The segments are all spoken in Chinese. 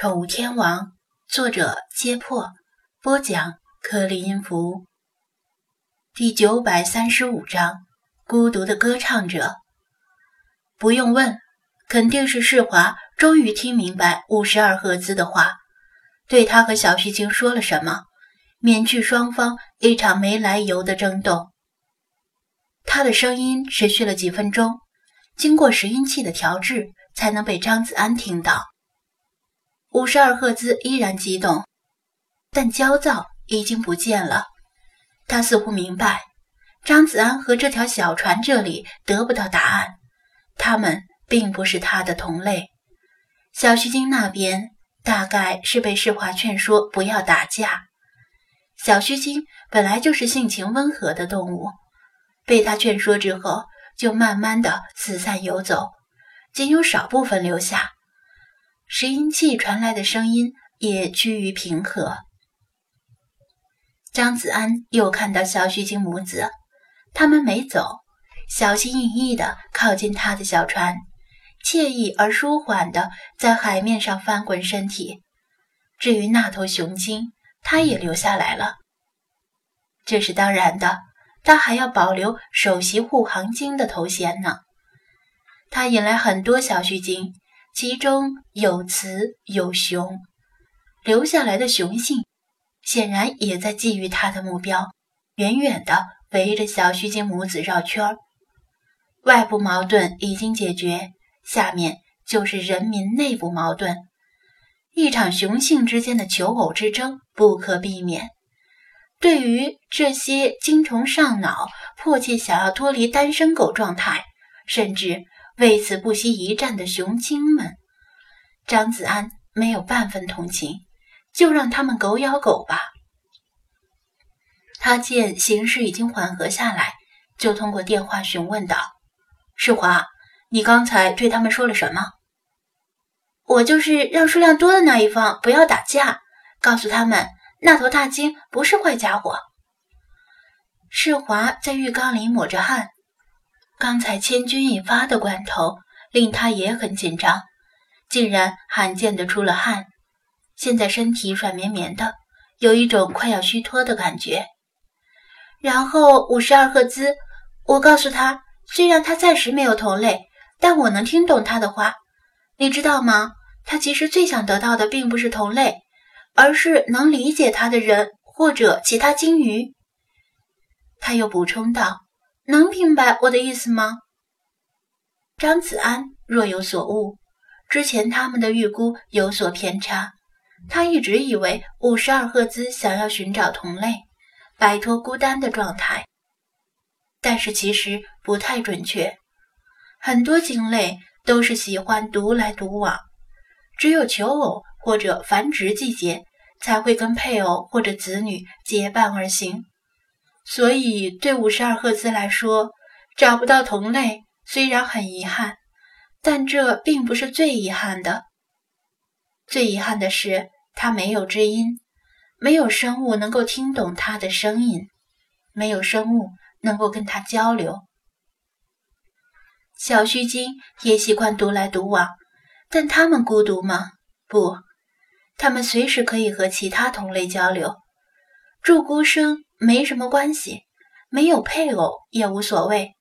宠物天王》，作者：揭破，播讲：克里音符。第九百三十五章：孤独的歌唱者。不用问，肯定是世华终于听明白五十二赫兹的话，对他和小须鲸说了什么，免去双方一场没来由的争斗。他的声音持续了几分钟，经过拾音器的调制，才能被张子安听到。五十二赫兹依然激动，但焦躁已经不见了。他似乎明白，张子安和这条小船这里得不到答案，他们并不是他的同类。小须鲸那边大概是被世华劝说不要打架。小须鲸本来就是性情温和的动物，被他劝说之后，就慢慢的四散游走，仅有少部分留下。拾音器传来的声音也趋于平和。张子安又看到小须鲸母子，他们没走，小心翼翼地靠近他的小船，惬意而舒缓地在海面上翻滚身体。至于那头雄鲸，他也留下来了。这是当然的，他还要保留首席护航鲸的头衔呢。他引来很多小须鲸。其中有雌有雄，留下来的雄性显然也在觊觎他的目标，远远地围着小须鲸母子绕圈儿。外部矛盾已经解决，下面就是人民内部矛盾。一场雄性之间的求偶之争不可避免。对于这些精虫上脑、迫切想要脱离单身狗状态，甚至……为此不惜一战的雄鹰们，张子安没有半分同情，就让他们狗咬狗吧。他见形势已经缓和下来，就通过电话询问道：“世华，你刚才对他们说了什么？”“我就是让数量多的那一方不要打架，告诉他们那头大鲸不是坏家伙。”世华在浴缸里抹着汗。刚才千钧一发的关头，令他也很紧张，竟然罕见的出了汗。现在身体软绵绵的，有一种快要虚脱的感觉。然后五十二赫兹，我告诉他，虽然他暂时没有同类，但我能听懂他的话。你知道吗？他其实最想得到的并不是同类，而是能理解他的人或者其他鲸鱼。他又补充道。能明白我的意思吗？张子安若有所悟，之前他们的预估有所偏差。他一直以为五十二赫兹想要寻找同类，摆脱孤单的状态，但是其实不太准确。很多鲸类都是喜欢独来独往，只有求偶或者繁殖季节才会跟配偶或者子女结伴而行。所以，对五十二赫兹来说，找不到同类虽然很遗憾，但这并不是最遗憾的。最遗憾的是，他没有知音，没有生物能够听懂他的声音，没有生物能够跟他交流。小须鲸也习惯独来独往，但他们孤独吗？不，他们随时可以和其他同类交流。祝孤生。没什么关系，没有配偶也无所谓。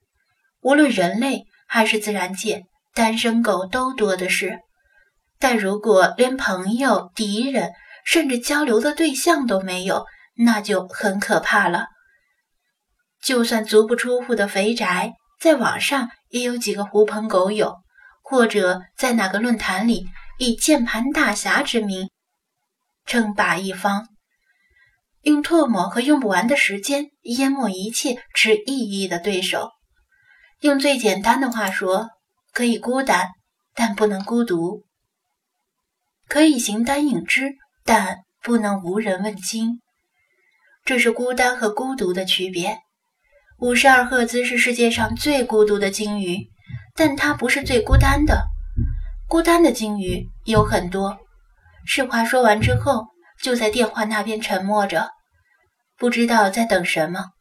无论人类还是自然界，单身狗都多的是。但如果连朋友、敌人，甚至交流的对象都没有，那就很可怕了。就算足不出户的肥宅，在网上也有几个狐朋狗友，或者在哪个论坛里以键盘大侠之名称霸一方。用唾沫和用不完的时间淹没一切持意义的对手。用最简单的话说，可以孤单，但不能孤独；可以形单影只，但不能无人问津。这是孤单和孤独的区别。五十二赫兹是世界上最孤独的鲸鱼，但它不是最孤单的。孤单的鲸鱼有很多。世华说完之后，就在电话那边沉默着。不知道在等什么，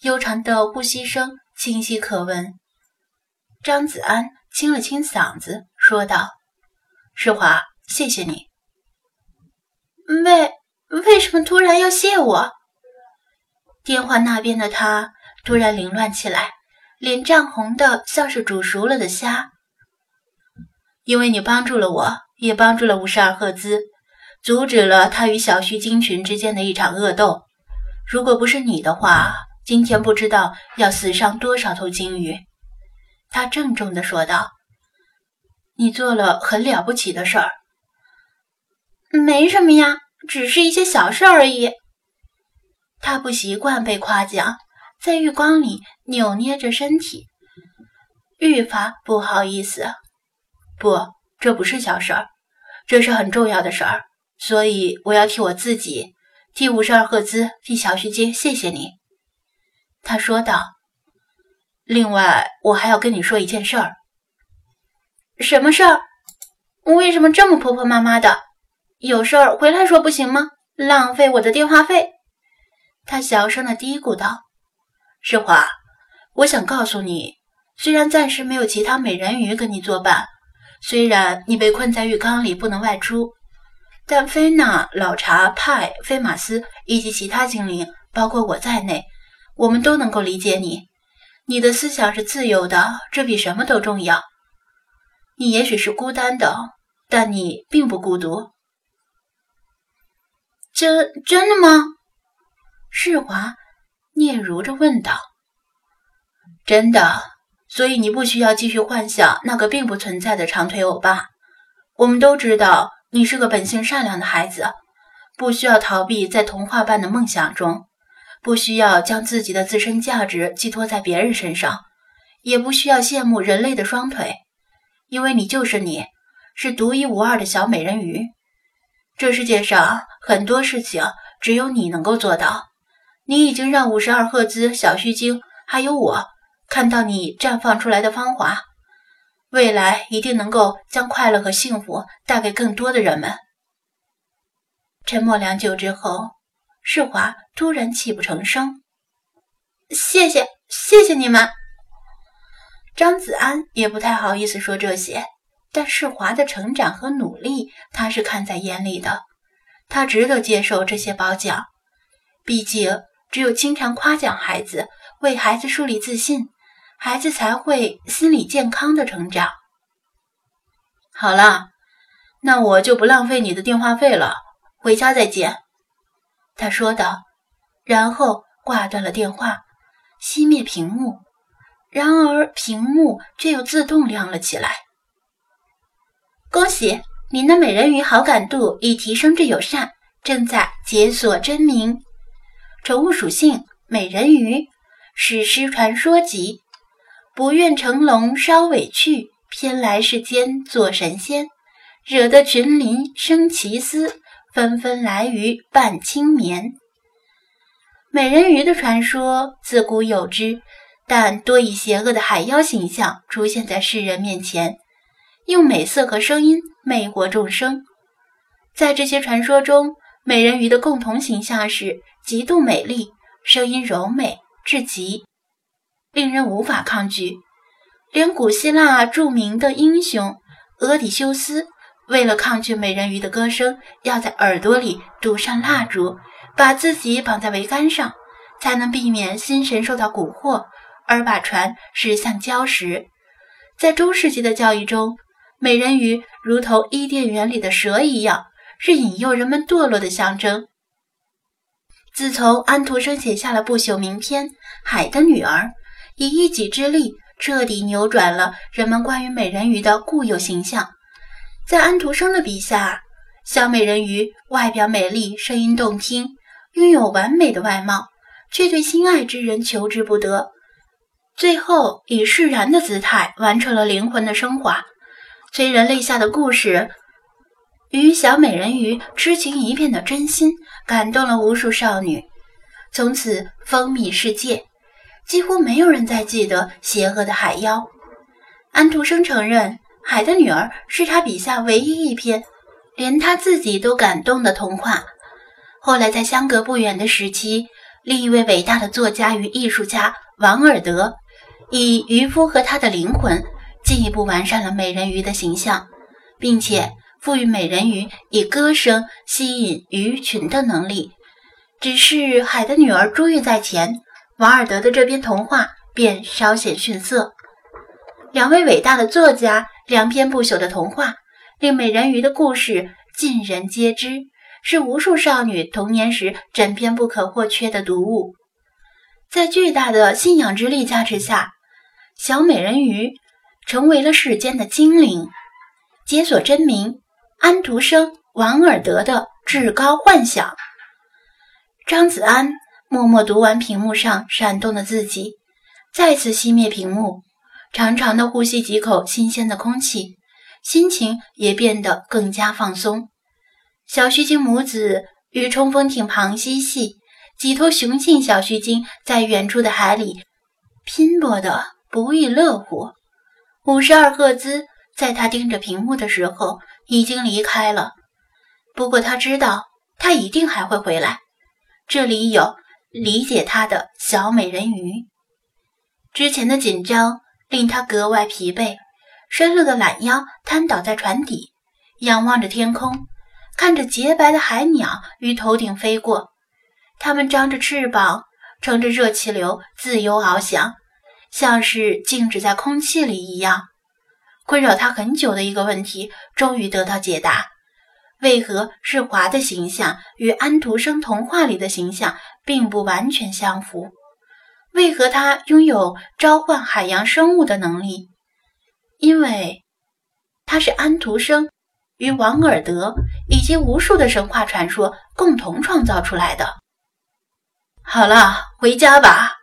悠长的呼吸声清晰可闻。张子安清了清嗓子，说道：“世华，谢谢你。”为为什么突然要谢我？电话那边的他突然凌乱起来，脸涨红的像是煮熟了的虾。因为你帮助了我，也帮助了五十二赫兹，阻止了他与小须鲸群之间的一场恶斗。如果不是你的话，今天不知道要死伤多少头鲸鱼。他郑重地说道：“你做了很了不起的事儿。”没什么呀，只是一些小事而已。他不习惯被夸奖，在浴缸里扭捏着身体。愈发不好意思。不，这不是小事儿，这是很重要的事儿，所以我要替我自己，替五十二赫兹，替小徐接谢谢你。”他说道。“另外，我还要跟你说一件事儿。”“什么事儿？我为什么这么婆婆妈妈的？有事儿回来说不行吗？浪费我的电话费。”他小声的嘀咕道。“世华，我想告诉你，虽然暂时没有其他美人鱼跟你作伴。”虽然你被困在浴缸里不能外出，但菲娜、老查、派、菲马斯以及其他精灵，包括我在内，我们都能够理解你。你的思想是自由的，这比什么都重要。你也许是孤单的，但你并不孤独。真真的吗？世华嗫嚅着问道。真的。所以你不需要继续幻想那个并不存在的长腿欧巴。我们都知道你是个本性善良的孩子，不需要逃避在童话般的梦想中，不需要将自己的自身价值寄托在别人身上，也不需要羡慕人类的双腿，因为你就是你，是独一无二的小美人鱼。这世界上很多事情只有你能够做到。你已经让五十二赫兹小须鲸还有我。看到你绽放出来的芳华，未来一定能够将快乐和幸福带给更多的人们。沉默良久之后，世华突然泣不成声：“谢谢，谢谢你们。”张子安也不太好意思说这些，但世华的成长和努力，他是看在眼里的，他值得接受这些褒奖。毕竟，只有经常夸奖孩子，为孩子树立自信。孩子才会心理健康的成长。好了，那我就不浪费你的电话费了，回家再见。”他说道，然后挂断了电话，熄灭屏幕。然而，屏幕却又自动亮了起来。恭喜，您的美人鱼好感度已提升至友善，正在解锁真名。宠物属性：美人鱼，史诗传说集。不愿成龙稍委屈，偏来世间做神仙，惹得群林生奇思，纷纷来于半青眠。美人鱼的传说自古有之，但多以邪恶的海妖形象出现在世人面前，用美色和声音魅惑众生。在这些传说中，美人鱼的共同形象是极度美丽，声音柔美至极。令人无法抗拒，连古希腊著名的英雄俄狄修斯，为了抗拒美人鱼的歌声，要在耳朵里堵上蜡烛，把自己绑在桅杆上，才能避免心神受到蛊惑，而把船驶向礁石。在中世纪的教育中，美人鱼如同伊甸园里的蛇一样，是引诱人们堕落的象征。自从安徒生写下了不朽名篇《海的女儿》。以一己之力彻底扭转了人们关于美人鱼的固有形象。在安徒生的笔下，小美人鱼外表美丽，声音动听，拥有完美的外貌，却对心爱之人求之不得。最后以释然的姿态完成了灵魂的升华。催人泪下的故事与小美人鱼痴情一片的真心，感动了无数少女，从此风靡世界。几乎没有人再记得邪恶的海妖。安徒生承认，《海的女儿》是他笔下唯一一篇连他自己都感动的童话。后来，在相隔不远的时期，另一位伟大的作家与艺术家王尔德，以渔夫和他的灵魂进一步完善了美人鱼的形象，并且赋予美人鱼以歌声吸引鱼群的能力。只是海的女儿珠玉在前，王尔德的这篇童话便稍显逊色。两位伟大的作家两篇不朽的童话，令美人鱼的故事尽人皆知，是无数少女童年时枕边不可或缺的读物。在巨大的信仰之力加持下，小美人鱼成为了世间的精灵，解锁真名安徒生·王尔德的至高幻想。张子安默默读完屏幕上闪动的字迹，再次熄灭屏幕，长长的呼吸几口新鲜的空气，心情也变得更加放松。小须鲸母子与冲锋艇旁嬉戏，几头雄性小须鲸在远处的海里拼搏得不亦乐乎。五十二赫兹在他盯着屏幕的时候已经离开了，不过他知道他一定还会回来。这里有理解他的小美人鱼。之前的紧张令他格外疲惫，伸弱的懒腰瘫倒在船底，仰望着天空，看着洁白的海鸟于头顶飞过。它们张着翅膀，乘着热气流自由翱翔，像是静止在空气里一样。困扰他很久的一个问题终于得到解答。为何日华的形象与安徒生童话里的形象并不完全相符？为何他拥有召唤海洋生物的能力？因为他是安徒生与王尔德以及无数的神话传说共同创造出来的。好了，回家吧。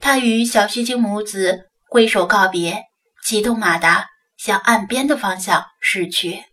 他与小须鲸母子挥手告别，启动马达向岸边的方向驶去。